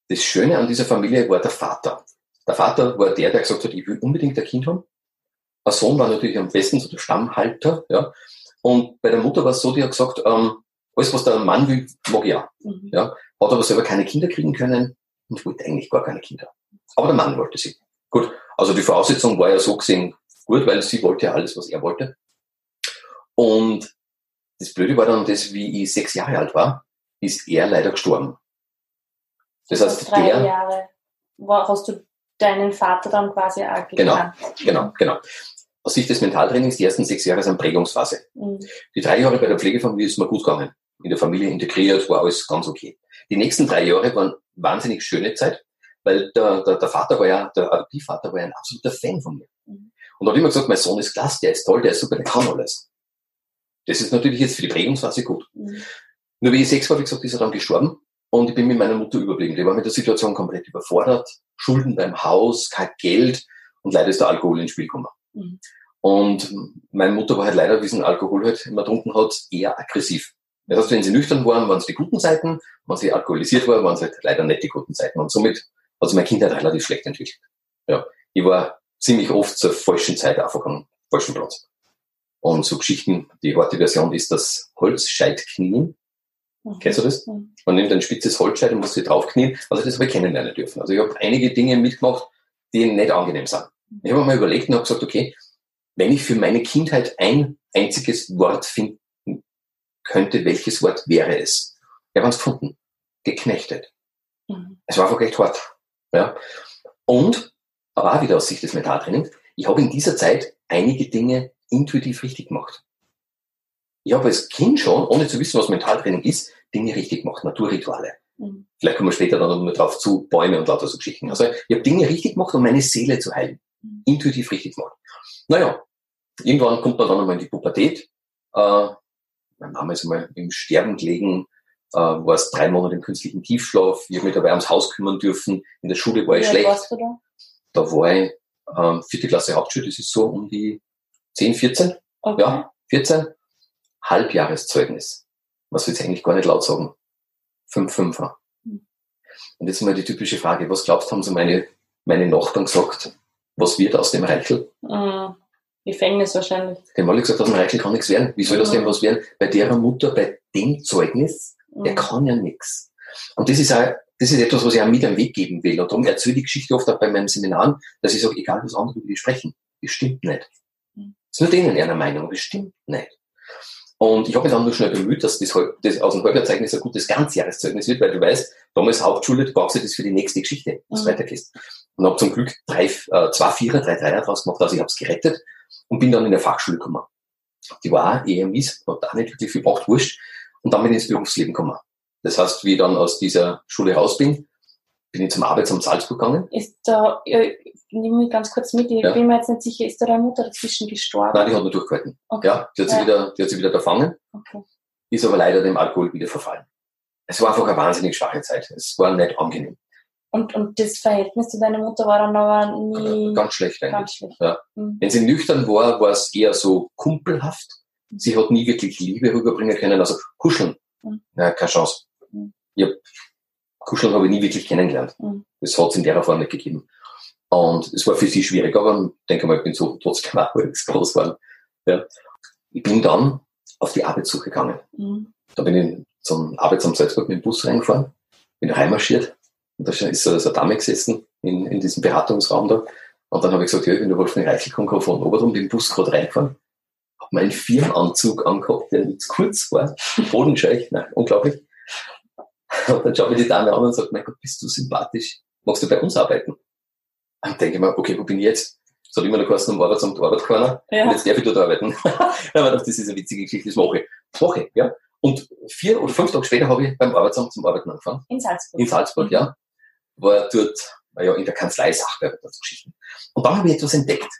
das Schöne an dieser Familie war der Vater. Der Vater war der, der gesagt hat, ich will unbedingt ein Kind haben. Der Sohn war natürlich am besten so der Stammhalter, ja. Und bei der Mutter war es so, die hat gesagt, ähm, alles, was der Mann will, mag ich auch. Mhm. Ja. Hat aber selber keine Kinder kriegen können und wollte eigentlich gar keine Kinder. Aber der Mann wollte sie. Gut. Also die Voraussetzung war ja so gesehen gut, weil sie wollte ja alles, was er wollte. Und das Blöde war dann, dass wie ich sechs Jahre alt war, ist er leider gestorben. Das heißt, drei der, Jahre hast du deinen Vater dann quasi auch gekannt. Genau, genau, genau. Aus Sicht des Mentaltrainings, die ersten sechs Jahre sind Prägungsphase. Mhm. Die drei Jahre bei der Pflegefamilie ist mir gut gegangen. In der Familie integriert, war alles ganz okay. Die nächsten drei Jahre waren wahnsinnig schöne Zeit, weil der, der, der Vater war ja, der Adoptivvater war ja ein absoluter Fan von mir. Mhm. Und hat immer gesagt, mein Sohn ist klasse, der ist toll, der ist super, der kann alles. Das ist natürlich jetzt für die Prägungsphase gut. Mhm. Nur wie ich sechs war, wie gesagt, ist er dann gestorben. Und ich bin mit meiner Mutter überblieben. Die war mit der Situation komplett überfordert. Schulden beim Haus, kein Geld und leider ist der Alkohol ins Spiel gekommen. Mhm. Und meine Mutter war halt leider, wie sie Alkohol halt immer trunken hat, eher aggressiv. Das heißt, wenn sie nüchtern waren, waren es die guten Seiten. Wenn sie alkoholisiert war, waren es halt leider nicht die guten Seiten. Und somit hat sich meine Kindheit relativ schlecht entwickelt. Ja, ich war ziemlich oft zur falschen Zeit einfach am falschen Platz. Und so Geschichten, die harte Version ist das Holzscheidknien. Mhm. Kennst du das? Mhm. Man nimmt ein spitzes Holzscheit und muss sich draufknien. Also das habe ich kennenlernen dürfen. Also ich habe einige Dinge mitgemacht, die nicht angenehm sind. Ich habe mir überlegt und habe gesagt, okay, wenn ich für meine Kindheit ein einziges Wort finden könnte, welches Wort wäre es? Ich habe es gefunden. Geknechtet. Mhm. Es war einfach echt hart. Ja. Und, aber auch wieder aus Sicht des Mentaltrainings, ich habe in dieser Zeit einige Dinge intuitiv richtig gemacht. Ich habe als Kind schon, ohne zu wissen, was Mentaltraining ist, Dinge richtig gemacht, Naturrituale. Mhm. Vielleicht kommen wir später dann noch drauf zu, Bäume und lauter so Geschichten. Also ich habe Dinge richtig gemacht, um meine Seele zu heilen. Mhm. Intuitiv richtig gemacht. Naja, irgendwann kommt man dann einmal in die Pubertät. Äh, mein Name ist einmal im Sterben gelegen, äh, war es drei Monate im künstlichen Tiefschlaf. Ich habe mich dabei ums Haus kümmern dürfen. In der Schule war ich ja, schlecht. Warst du da? da war ich ähm, vierte Klasse Hauptschule, das ist so um die 10, 14. Okay. Ja, 14. Halbjahreszeugnis. Was will ich eigentlich gar nicht laut sagen? 5, 5er. Hm. Und jetzt mal die typische Frage, was glaubst du, haben so meine, meine Nachbarn gesagt, was wird aus dem Reichel? Mhm. Gefängnis wahrscheinlich. Die haben alle gesagt, aus dem Reichel kann nichts werden. Wie soll aus dem was werden? Bei der Mutter, bei dem Zeugnis, der mhm. kann ja nichts. Und das ist auch, das ist etwas, was ich auch mit am Weg geben will. Und darum erzähle ich die Geschichte oft auch bei meinen Seminaren, dass ich sage, egal was andere über die sprechen, das stimmt nicht. Mhm. Das ist nur denen einer Meinung, das stimmt nicht. Und ich habe mich dann nur schnell bemüht, dass das, das aus dem Halbjahrzeugnis ein gutes Ganzjahreszeugnis wird, weil du weißt, damals Hauptschule, du brauchst ja das für die nächste Geschichte, was mhm. weitergehst. Und habe zum Glück drei, äh, zwei Vierer, drei Dreier draus gemacht, also ich habe es gerettet und bin dann in der Fachschule gekommen. Die war auch eher mies, hat auch nicht wirklich viel gebraucht, wurscht. Und dann bin ich ins Berufsleben gekommen. Das heißt, wie ich dann aus dieser Schule raus bin, bin ich zum Arbeitsamt Salzburg gegangen. Ist da, äh, nehme mich ganz kurz mit, ich ja. bin mir jetzt nicht sicher, ist da deine Mutter dazwischen gestorben? Nein, die hat nur durchgehalten. Okay. Ja, die hat, sie wieder, die hat sie wieder erfangen, okay. ist aber leider dem Alkohol wieder verfallen. Es war einfach eine wahnsinnig schwache Zeit. Es war nicht angenehm. Und, und das Verhältnis zu deiner Mutter war dann aber nie... Ganz schlecht eigentlich. Ganz schlecht. Ja. Mhm. Wenn sie nüchtern war, war es eher so kumpelhaft. Sie hat nie wirklich Liebe rüberbringen können, also kuscheln. Mhm. Ja, keine Chance. Mhm. Ich hab, kuscheln habe ich nie wirklich kennengelernt. Mhm. Das hat es in der Form nicht gegeben. Und es war für sie schwierig, aber ich denke mal, ich bin so trotzdem auch groß geworden. Ja. Ich bin dann auf die Arbeitssuche gegangen. Mhm. Da bin ich zum Arbeitsamt Salzburg mit dem Bus reingefahren, bin reinmarschiert und da ist so, so eine Dame gesessen in, in diesem Beratungsraum da. Und dann habe ich gesagt, ja, ich bin der Wolfgang Reichel, komme von Oberdrum, bin den Bus gerade reingefahren, habe meinen Firmenanzug angehabt, der nicht kurz war, bodenscheich, nein, unglaublich. Und dann schaue ich die Dame an und sage, mein Gott, bist du sympathisch, magst du bei uns arbeiten? Und denke mir, okay, wo bin ich jetzt? Es hat immer noch Kosten am Arbeitsamt Arbeit keiner. Ja. Und jetzt darf ich dort arbeiten. Aber das ist eine witzige Geschichte, das mache ich. Das mache ich, ja. Und vier oder fünf Tage später habe ich beim Arbeitsamt zum Arbeiten angefangen. In Salzburg. In Salzburg, mhm. ja. War dort, ja, in der Kanzlei Sachbearbeiter zu Geschichten. Und dann habe ich etwas entdeckt.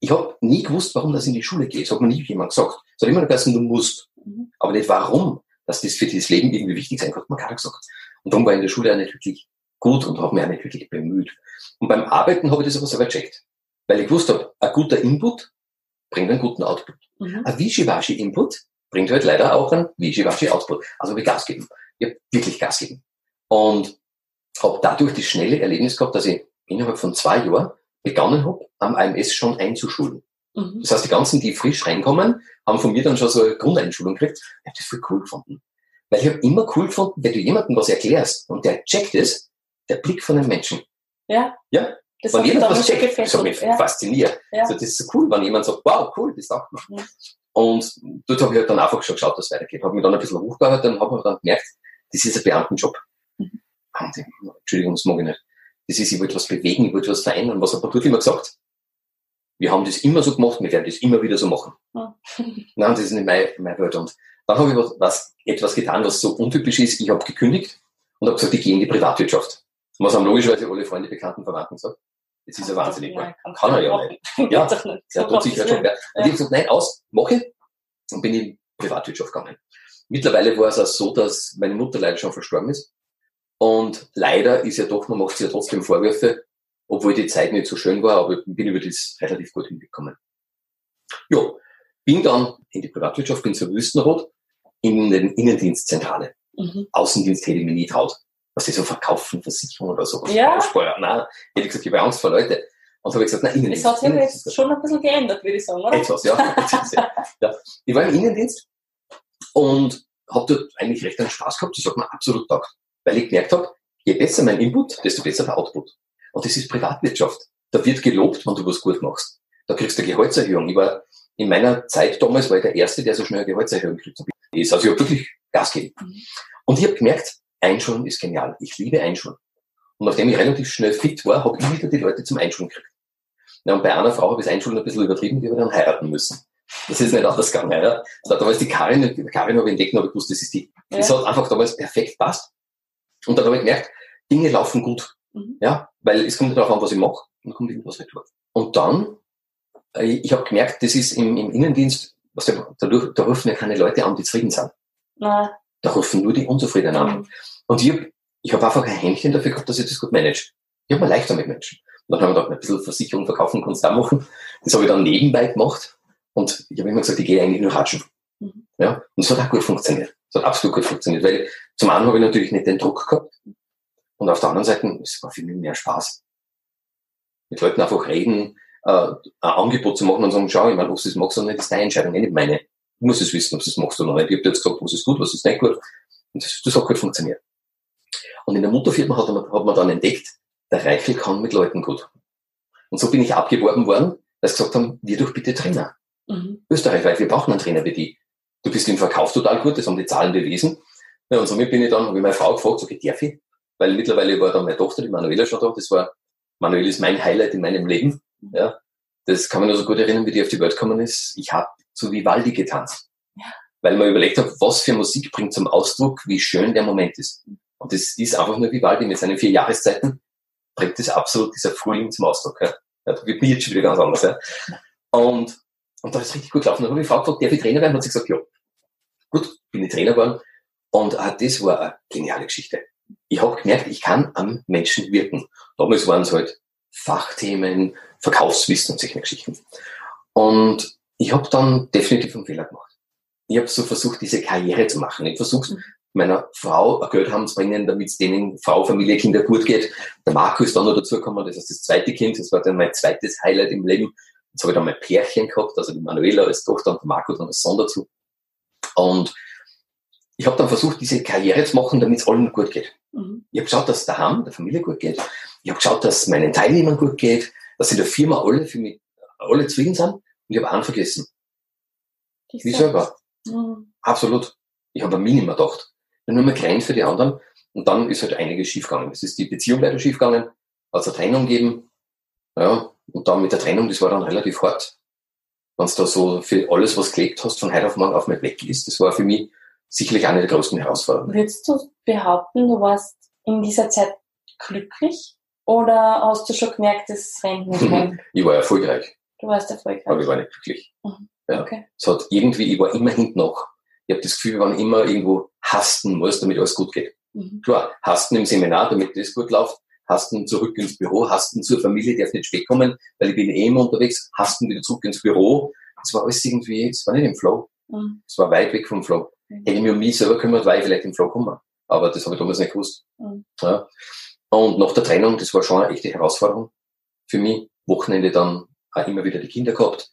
Ich habe nie gewusst, warum das in die Schule geht. Das hat mir nie jemand gesagt. Es hat immer nur gesagt, du musst. Mhm. Aber nicht warum, dass das für das Leben irgendwie wichtig sein kann, hat man gar nicht gesagt. Und darum war ich in der Schule auch nicht wirklich gut und habe mich auch nicht wirklich bemüht. Und beim Arbeiten habe ich das aber selber gecheckt. Weil ich gewusst habe, ein guter Input bringt einen guten Output. Mhm. Ein Wischiwaschi-Input bringt halt leider auch einen Wischiwaschi-Output. Also habe ich Gas gegeben. Ich habe wirklich Gas gegeben. Und habe dadurch das schnelle Erlebnis gehabt, dass ich innerhalb von zwei Jahren begonnen habe, am AMS schon einzuschulen. Mhm. Das heißt, die ganzen, die frisch reinkommen, haben von mir dann schon so eine Grundeinschulung gekriegt. Ich habe das voll cool gefunden. Weil ich habe immer cool gefunden, wenn du jemandem was erklärst und der checkt es, der Blick von einem Menschen. Ja. Ja. Das wenn jemand was checkt, das hat mich ja. fasziniert. Ja. Also das ist so cool, wenn jemand sagt, wow, cool, das sagt man. Mhm. Und dort habe ich halt dann einfach schon geschaut, dass es weitergeht. Habe mich dann ein bisschen hochgearbeitet und habe dann gemerkt, das ist ein Beamtenjob. Mhm. Entschuldigung, das mag ich nicht. Das ist, ich wollte was bewegen, ich wollte was verändern. Was hat man dort immer gesagt? Wir haben das immer so gemacht, wir werden das immer wieder so machen. Ja. Nein, das ist nicht meine, meine Welt. Und dann habe ich was, was, etwas getan, was so untypisch ist. Ich habe gekündigt und habe gesagt, ich gehe in die Privatwirtschaft. Was haben logischerweise alle Freunde, Bekannten, Verwandten gesagt. Das ist ja wahnsinnig. Nein, kann, kann er ja nicht. Ja, der tut sich ja schon. Ja. Und ich habe gesagt, nein, aus, mache. Und bin in die Privatwirtschaft gegangen. Mittlerweile war es auch so, dass meine Mutter leider schon verstorben ist. Und leider ist ja doch, man macht sich ja trotzdem Vorwürfe, obwohl die Zeit nicht so schön war, aber bin über das relativ gut hingekommen. Ja, bin dann in die Privatwirtschaft, bin zur Wüstenrot, in den Innendienstzentrale. Mhm. Außendienst hätte ich mir nie traut. Was die so verkaufen, Versicherungen oder so. Ja. Nein, hätte ich gesagt, ich habe Angst vor Leute. Und habe ich gesagt, nein, Innendienst. Das hat sich aber jetzt schon ein bisschen geändert, würde ich sagen, oder? Etwas, ja. ja. Ich war im Innendienst und habe dort eigentlich recht einen Spaß gehabt. Das hat mir absolut taugt. Weil ich gemerkt habe, je besser mein Input, desto besser der Output. Und das ist Privatwirtschaft. Da wird gelobt, wenn du was gut machst. Da kriegst du eine Gehaltserhöhung. Ich war in meiner Zeit damals war ich der Erste, der so schnell eine Gehaltserhöhung kriegt. Also ich habe wirklich Gas gegeben. Mhm. Und ich habe gemerkt, Einschulen ist genial. Ich liebe Einschulen. Und nachdem ich relativ schnell fit war, habe ich wieder die Leute zum Einschulen gekriegt. Ja, und bei einer Frau habe ich das Einschulen ein bisschen übertrieben, die habe dann heiraten müssen. Das ist nicht anders gegangen. Ja. War damals die Karin, die Karin habe ich entdeckt und habe gewusst, das ist die. Ja. Das hat einfach damals perfekt passt. Und dann habe ich gemerkt, Dinge laufen gut. Mhm. Ja, weil es kommt nicht darauf an, was ich mache, dann kommt irgendwas retour. Und dann, äh, ich habe gemerkt, das ist im, im Innendienst, was der, da, da rufen ja keine Leute an, die zufrieden sind. Nein. Da rufen nur die Unzufriedenen an. Mhm. Und ich habe ich hab einfach ein Händchen dafür gehabt, dass ich das gut manage. Ich habe mir leichter mit Menschen. Und dann haben wir gedacht, ein bisschen Versicherung verkaufen kannst du auch machen. Das habe ich dann nebenbei gemacht. Und ich habe immer gesagt, ich gehe eigentlich nur ratschen. Mhm. Ja, und es hat auch gut funktioniert. Es hat absolut gut funktioniert, weil zum einen habe ich natürlich nicht den Druck gehabt und auf der anderen Seite, es war mich mehr Spaß. Mit Leuten einfach reden, äh, ein Angebot zu machen und sagen, schau, ich meine, ob du es magst oder nicht, ist deine Entscheidung, nicht meine. Du musst es wissen, ob du es magst oder nicht. Ich habe dir jetzt gesagt, was ist gut, was ist nicht gut. Und das, das hat gut funktioniert. Und in der Mutterfirma hat man, hat man dann entdeckt, der Reichel kann mit Leuten gut. Und so bin ich abgeworben worden, dass sie gesagt haben, wir doch bitte Trainer. Mhm. Österreichweit, wir brauchen einen Trainer wie die. Du bist im Verkauf total gut, das haben die Zahlen bewiesen. Ja, und somit bin ich dann, habe ich meine Frau gefragt, so, okay, darf ich? Weil mittlerweile war dann meine Tochter, die Manuela, schon da. Das war, Manuela ist mein Highlight in meinem Leben. Ja, das kann man nur so gut erinnern, wie die auf die Welt gekommen ist. Ich habe zu Vivaldi getanzt. Ja. Weil man überlegt hat, was für Musik bringt zum Ausdruck, wie schön der Moment ist. Und das ist einfach nur Vivaldi mit seinen vier Jahreszeiten, bringt das absolut dieser Frühling zum Ausdruck. Ja. Da wird mir jetzt schon wieder ganz anders. Ja. Und und da ist richtig gut gelaufen. Dann habe ich gefragt, darf ich Trainer werden? Und hat sie gesagt, ja. Gut, bin ich Trainer geworden. Und äh, das war eine geniale Geschichte. Ich habe gemerkt, ich kann am Menschen wirken. Damals waren es halt Fachthemen, Verkaufswissen und solche Geschichten. Und ich habe dann definitiv einen Fehler gemacht. Ich habe so versucht, diese Karriere zu machen. Ich versucht, meiner Frau ein Geld haben zu bringen, damit es denen Frau, Familie, Kinder gut geht. Der Marco ist dann noch dazugekommen, das ist das zweite Kind, das war dann mein zweites Highlight im Leben. Jetzt habe ich dann mein Pärchen gehabt, also die Manuela als Tochter und der Marco dann als Sohn dazu. Und ich habe dann versucht, diese Karriere zu machen, damit es allen gut geht. Mhm. Ich habe geschaut, dass es daheim, der Familie gut geht. Ich habe geschaut, dass es meinen Teilnehmern gut geht, dass in der Firma alle für mich, alle zufrieden sind. Und ich habe einen vergessen. Ich Wie selber. Mhm. Absolut. Ich habe an mich nicht mehr gedacht. Ich habe nur mehr gerannt für die anderen. Und dann ist halt einiges schiefgegangen. Es ist die Beziehung leider schiefgegangen. Hat es eine Trennung gegeben. Ja, und dann mit der Trennung, das war dann relativ hart. Wenn du da so für alles, was gelebt hast, von heute auf morgen auf mal weg ist, das war für mich sicherlich eine der größten Herausforderungen. Würdest du behaupten, du warst in dieser Zeit glücklich? Oder hast du schon gemerkt, es rennt nicht mehr? ich war erfolgreich. Du warst erfolgreich. Aber ich war nicht glücklich. Mhm. Ja. Okay. Es hat irgendwie, ich war immer hinten noch. Ich habe das Gefühl, wir waren immer irgendwo hasten muss, damit alles gut geht. Mhm. Klar, hasten im Seminar, damit das gut läuft, Hasten zurück ins Büro, Hasten zur Familie, darf nicht spät kommen, weil ich bin eh immer unterwegs, Hasten wieder zurück ins Büro. Das war alles irgendwie, es war nicht im Flow. Mhm. Es war weit weg vom Flow. Mhm. Hätte ich mich um mich selber kümmert, war ich vielleicht im Flow gekommen. Aber das habe ich damals nicht gewusst. Mhm. Ja. Und nach der Trennung, das war schon eine echte Herausforderung für mich. Wochenende dann auch immer wieder die Kinder gehabt.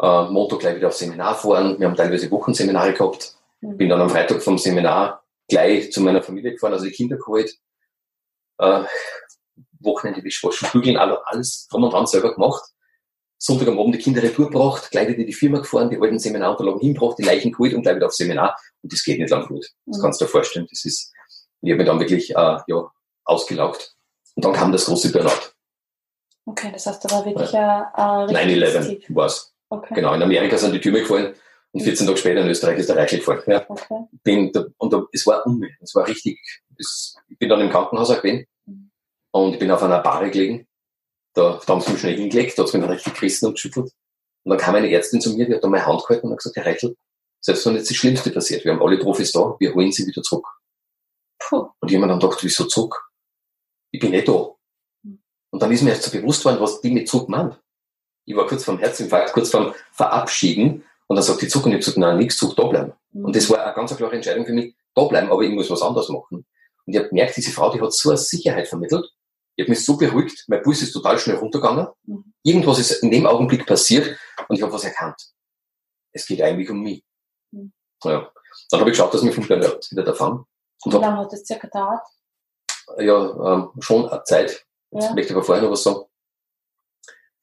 Äh, Montag gleich wieder auf Seminar fahren. Wir haben teilweise Wochenseminare gehabt. Mhm. Bin dann am Freitag vom Seminar gleich zu meiner Familie gefahren, also die Kinder geholt. Äh, Wochenende Wischwaschen, Bügeln, alles drum und dran selber gemacht. Sonntag am Abend die Kinder retour gebracht, gleich wieder in die Firma gefahren, die alten Seminarunterlagen hingebracht, die Leichen geholt und gleich wieder auf Seminar. Und das geht nicht lang gut. Das mhm. kannst du dir vorstellen. Das ist, ich habe mich dann wirklich äh, ja, ausgelaugt. Und dann kam das große Burnout. Okay, das heißt, da war wirklich ja. ein, ein 9-11 war es. Okay. Genau, in Amerika sind die Türme gefallen und 14 mhm. Tage später in Österreich ist der Reichel gefallen. Ja. Okay. Bin da, und da, es war unmöglich. Es war richtig. Es, ich bin dann im Krankenhaus auch gewesen mhm. und ich bin auf einer Bahre gelegen da, da haben sie mich schnell hingelegt, da hat es mich dann richtig gerissen und geschüttelt. Und dann kam eine Ärztin zu mir, die hat dann meine Hand gehalten und hat gesagt, Herr Reichel, selbst wenn jetzt das Schlimmste passiert, wir haben alle Profis da, wir holen sie wieder zurück. Puh. Und mir dann gedacht, wieso zurück? Ich bin nicht da. Und dann ist mir erst so bewusst worden, was die mit zurück meint. Ich war kurz vorm Herzinfarkt, kurz vorm Verabschieden und dann sagt die Zug und ich gesagt, nein, nichts, Zug, da bleiben. Mhm. Und das war eine ganz klare Entscheidung für mich, da bleiben, aber ich muss was anderes machen. Und ich habe gemerkt, diese Frau, die hat so eine Sicherheit vermittelt, ich habe mich so beruhigt, mein Puls ist total schnell runtergegangen. Mhm. Irgendwas ist in dem Augenblick passiert und ich habe was erkannt. Es geht eigentlich um mich. Mhm. Ja. Dann habe ich geschaut, dass ich mich vom Burnout wieder davon. Wie lange hat das circa gedauert? Ja, ähm, schon eine Zeit. Jetzt ja. möchte ich aber vorher noch was sagen.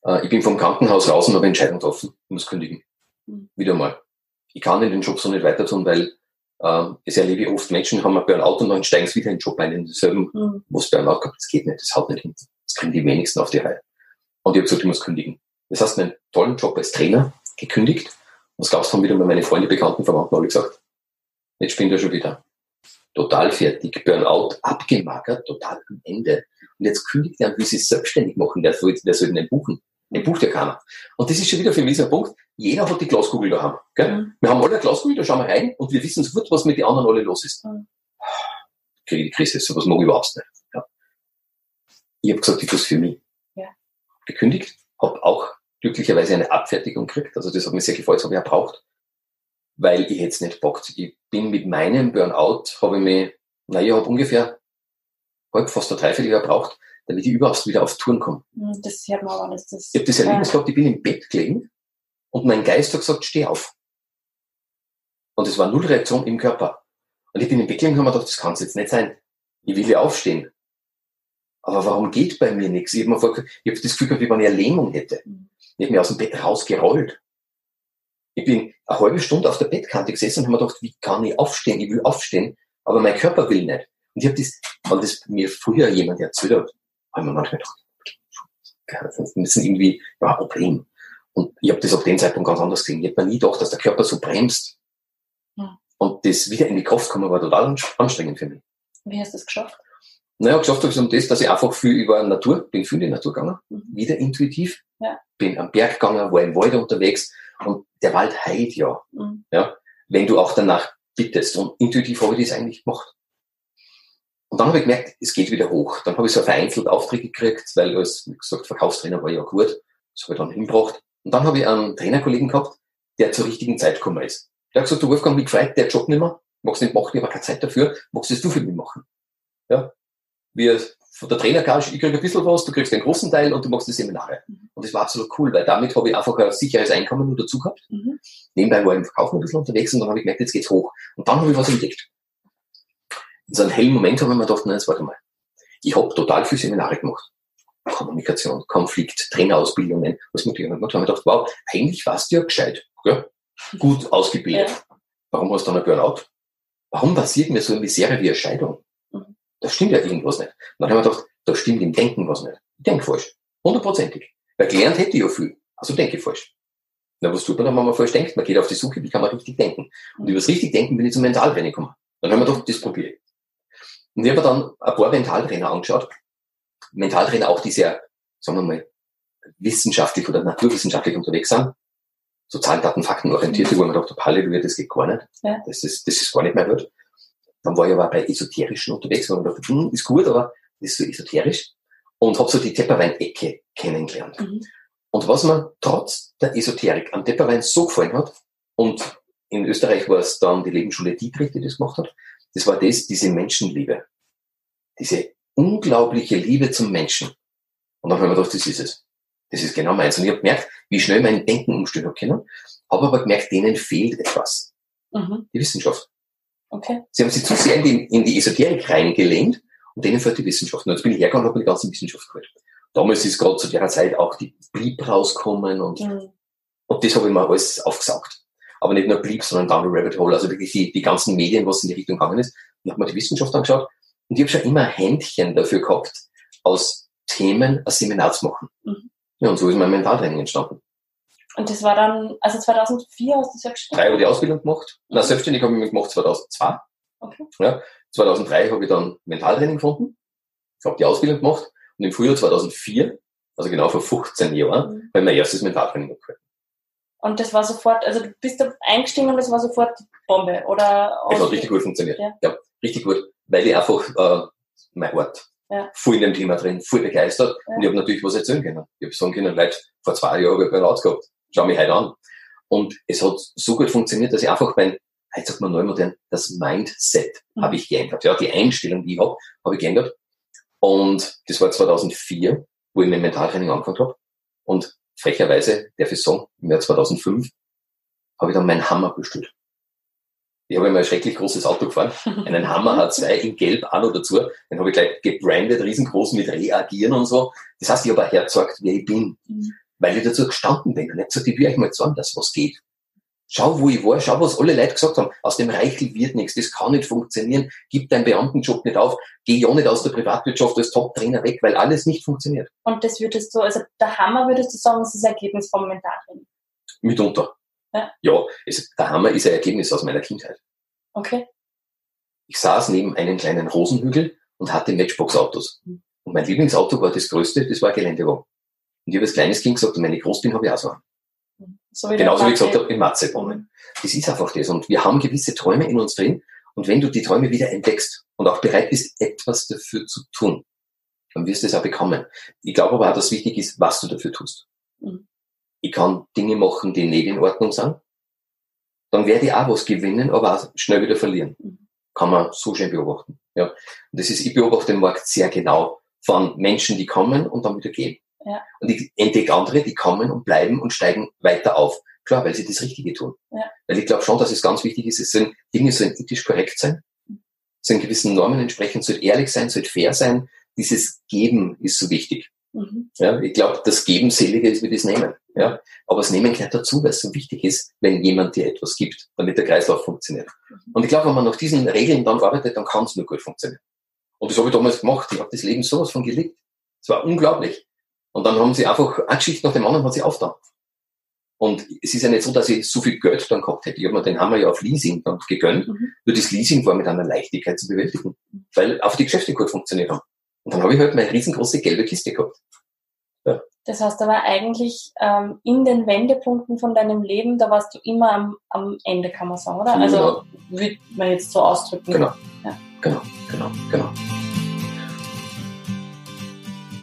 Äh, ich bin vom Krankenhaus raus und habe Entscheidung getroffen. Ich muss kündigen. Mhm. Wieder mal. Ich kann in den Job so nicht weiter tun, weil ähm, es erlebe ich oft, Menschen haben ein Burnout und dann steigen sie wieder in den Job ein, in denselben, mhm. wo es Burnout gab. Das geht nicht, das haut nicht hin. Das kriegen die wenigsten auf die Reihe. Und ich habe gesagt, ich muss kündigen. Das heißt, einen tollen Job als Trainer gekündigt. Was gab's dann wieder bei meine Freunde, Bekannten, Verwandten alle gesagt, jetzt bin ich schon wieder total fertig, Burnout, abgemagert, total am Ende. Und jetzt kündigt er und will sich selbstständig machen, der soll, der soll nicht buchen. Den bucht ja keiner. Und das ist schon wieder für mich so ein Punkt. Jeder hat die Glaskugel daheim. Gell? Mhm. Wir haben alle eine Glaskugel, da schauen wir rein und wir wissen sofort, was mit den anderen alle los ist. Mhm. Kriege die Krise, sowas mag ich überhaupt nicht. Ja. Ich habe gesagt, ich tue es für mich. Ja. Gekündigt, habe auch glücklicherweise eine Abfertigung gekriegt. Also das hat mir sehr gefreut, das habe ich auch braucht. Weil ich jetzt nicht bockt. Ich bin mit meinem Burnout, habe ich mich, naja, ich habe ungefähr halb fast ein Dreivierteljahr braucht, damit ich überhaupt wieder auf Touren komme. Hm, das hört man aber, dass das. Ich habe das Erlebnis gehabt, ich bin im Bett gelegen und mein Geist hat gesagt, steh auf. Und es war null Reaktion im Körper. Und ich bin im Bett gelegen und habe mir gedacht, das kann es jetzt nicht sein. Ich will ja aufstehen. Aber warum geht bei mir nichts? Ich habe hab das Gefühl gehabt, wie wenn ich eine Lähmung hätte. Hm. Ich habe mich aus dem Bett rausgerollt. Ich bin eine halbe Stunde auf der Bettkante gesessen und habe mir gedacht, wie kann ich aufstehen? Ich will aufstehen, aber mein Körper will nicht. Und ich habe das, weil das mir früher jemand erzählt hat, habe ich mir manchmal gedacht, das ist irgendwie ein Problem. Und ich habe das auf dem Zeitpunkt ganz anders gesehen. Ich habe mir nie gedacht, dass der Körper so bremst. Ja. Und das wieder in die Kraft kommen war total anstrengend für mich. Wie hast du das geschafft? Naja, geschafft habe ich um das, dass ich einfach viel über Natur, bin viel in die Natur gegangen, mhm. wieder intuitiv, ja. bin am Berg gegangen, war im Wald unterwegs und der Wald heilt ja, mhm. ja, wenn du auch danach bittest. Und intuitiv habe ich das eigentlich gemacht. Und dann habe ich gemerkt, es geht wieder hoch. Dann habe ich so vereinzelt Aufträge gekriegt, weil als, wie gesagt, Verkaufstrainer war ja gut. Das habe ich dann hingebracht. Und dann habe ich einen Trainerkollegen gehabt, der zur richtigen Zeit gekommen ist. Der hat gesagt, du Wolfgang, mich gefreut, der Job nicht mehr. Magst nicht machen, ich habe keine Zeit dafür. Magst das du für mich machen? Ja. Wir, von der Trainerkarte, ich kriege ein bisschen was, du kriegst den großen Teil und du machst die Seminare. Mhm. Und das war absolut cool, weil damit habe ich einfach ein sicheres Einkommen nur dazu gehabt. Mhm. Nebenbei war ich im Verkauf ein bisschen unterwegs und dann habe ich gemerkt, jetzt geht's hoch. Und dann habe ich was entdeckt so einem hellen Moment habe ich mir gedacht, nein, jetzt warte mal. Ich habe total viel Seminare gemacht. Kommunikation, Konflikt, Trainerausbildungen, was ich gemacht haben. Ich gedacht, wow, eigentlich warst du ja gescheit. Ja? Gut ausgebildet. Ja. Warum hast du dann ein Burnout? Warum passiert mir so eine Misere wie eine Scheidung? Mhm. Da stimmt ja irgendwas nicht. Und dann habe ich mir gedacht, da stimmt im Denken was nicht. Ich denke falsch. Hundertprozentig. Weil gelernt hätte ich ja viel. Also denke ich falsch. Na, was tut man dann, wenn man falsch denkt? Man geht auf die Suche, wie kann man richtig denken? Und mhm. über das richtig Denken bin ich zum Mentaltraining gekommen. Dann haben wir gedacht, das probiere ich. Und ich habe dann ein paar Mentaltrainer angeschaut. Mentaltrainer auch, die sehr, sagen wir mal, wissenschaftlich oder naturwissenschaftlich unterwegs sind. So Zahlen, Daten, Fakten orientiert, wo man dachte, Halleluja, das geht gar nicht. Ja. Das ist, das ist gar nicht mehr gut. Dann war ich aber bei Esoterischen unterwegs, wo man dachte, hm, ist gut, aber das ist so esoterisch. Und habe so die Tepperwein-Ecke kennengelernt. Mhm. Und was mir trotz der Esoterik am Tepperwein so gefallen hat, und in Österreich war es dann die Lebensschule Dietrich, die das gemacht hat, das war das, diese Menschenliebe. Diese unglaubliche Liebe zum Menschen. Und dann habe ich mir gedacht, das ist es. Das ist genau meins. Und ich habe gemerkt, wie schnell mein Denken umstellen habe können. Habe aber gemerkt, denen fehlt etwas. Mhm. Die Wissenschaft. Okay. Sie haben sich zu sehr in die, in die Esoterik reingelehnt und denen fehlt die Wissenschaft. Und jetzt bin ich hergegangen und habe mir die ganze Wissenschaft geholt. Damals ist gerade zu der Zeit auch die Blieb rauskommen und, mhm. und das habe ich mir alles aufgesaugt. Aber nicht nur Blieb, sondern Down the Rabbit Hole, also wirklich die, die ganzen Medien, was in die Richtung gegangen ist. Und habe mir die Wissenschaft angeschaut und ich habe schon immer Händchen dafür gehabt, aus Themen ein Seminar zu machen. Mhm. Ja, und so ist mein Mentaltraining entstanden. Und das war dann, also 2004 hast du selbstständig? Drei habe ich die Ausbildung gemacht. Na, selbstständig habe ich mich gemacht 2002. Okay. Ja, 2003 habe ich dann Mentaltraining gefunden. Ich habe die Ausbildung gemacht. Und im Frühjahr 2004, also genau vor 15 Jahren, mhm. habe ich mein erstes Mentaltraining gemacht. Und das war sofort, also du bist da eingestiegen und das war sofort Bombe, oder? Es hat richtig gut funktioniert. Ja. ja, richtig gut. Weil ich einfach, äh, mein Ort, ja. voll in dem Thema drin, voll begeistert. Ja. Und ich habe natürlich was erzählen können. Ich habe sagen können, Leute, vor zwei Jahren habe ich Burnout gehabt. Schau mich heute an. Und es hat so gut funktioniert, dass ich einfach mein, heute sagt man neu modern, das Mindset mhm. habe ich geändert. Ja, die Einstellung, die ich habe, habe ich geändert. Und das war 2004, wo ich mit Mentaltraining angefangen habe. Und frecherweise, darf ich sagen, im Jahr 2005 habe ich dann meinen Hammer bestellt. Ich habe immer ein schrecklich großes Auto gefahren, einen Hammer H2 in Gelb auch noch dazu. Den habe ich gleich gebrandet, riesengroß mit Reagieren und so. Das heißt, ich habe auch herzeugt, wer ich bin. Mhm. Weil ich dazu gestanden bin und nicht gesagt, ich will euch mal sagen, dass was geht. Schau, wo ich war, schau, was alle Leute gesagt haben. Aus dem Reichel wird nichts, das kann nicht funktionieren. Gib deinen Beamtenjob nicht auf, geh ja nicht aus der Privatwirtschaft als Top-Trainer weg, weil alles nicht funktioniert. Und das würdest du, also der Hammer würdest du sagen, ist das Ergebnis vom Mentaltraining? Mitunter. Ja, ja es, der Hammer ist ein Ergebnis aus meiner Kindheit. Okay. Ich saß neben einem kleinen Rosenhügel und hatte Matchbox-Autos. Mhm. Und mein Lieblingsauto war das größte, das war Geländewagen. Und ich habe als kleines Kind gesagt, und meine Großbin habe ich auch so. So wie Genauso wie ich gesagt habe, in Matze wohnen. Das ist einfach das. Und wir haben gewisse Träume in uns drin. Und wenn du die Träume wieder entdeckst und auch bereit bist, etwas dafür zu tun, dann wirst du es auch bekommen. Ich glaube aber auch, dass wichtig ist, was du dafür tust. Mhm. Ich kann Dinge machen, die nicht in Ordnung sind. Dann werde ich auch was gewinnen, aber auch schnell wieder verlieren. Mhm. Kann man so schön beobachten. Ja. Und das ist, ich beobachte den Markt sehr genau von Menschen, die kommen und dann wieder gehen. Ja. Und ich entdecke andere, die kommen und bleiben und steigen weiter auf. Klar, weil sie das Richtige tun. Ja. Weil ich glaube schon, dass es ganz wichtig ist, es sind Dinge sollen ethisch korrekt sein, sollen gewissen Normen entsprechen, sollte ehrlich sein, sollte fair sein. Dieses Geben ist so wichtig. Mhm. Ja, ich glaube, das Geben seliger ist wie das Nehmen. Ja, aber das Nehmen gehört dazu, weil es so wichtig ist, wenn jemand dir etwas gibt, damit der Kreislauf funktioniert. Mhm. Und ich glaube, wenn man nach diesen Regeln dann arbeitet, dann kann es nur gut funktionieren. Und das habe ich damals gemacht. Ich habe das Leben sowas von geliebt. Es war unglaublich. Und dann haben sie einfach eine Geschichte nach dem anderen hat sie aufgetan. Und es ist ja nicht so, dass ich so viel Geld dann gehabt hätte. Ich habe mir den Hammer ja auf Leasing dann gegönnt. Mhm. Nur das Leasing war mit einer Leichtigkeit zu bewältigen, weil auch die Geschäfte gut funktioniert haben. Und dann habe ich halt meine riesengroße gelbe Kiste gehabt. Ja. Das heißt aber eigentlich ähm, in den Wendepunkten von deinem Leben, da warst du immer am, am Ende, kann man sagen, oder? Also genau. würde man jetzt so ausdrücken. Genau. Ja. Genau, genau, genau.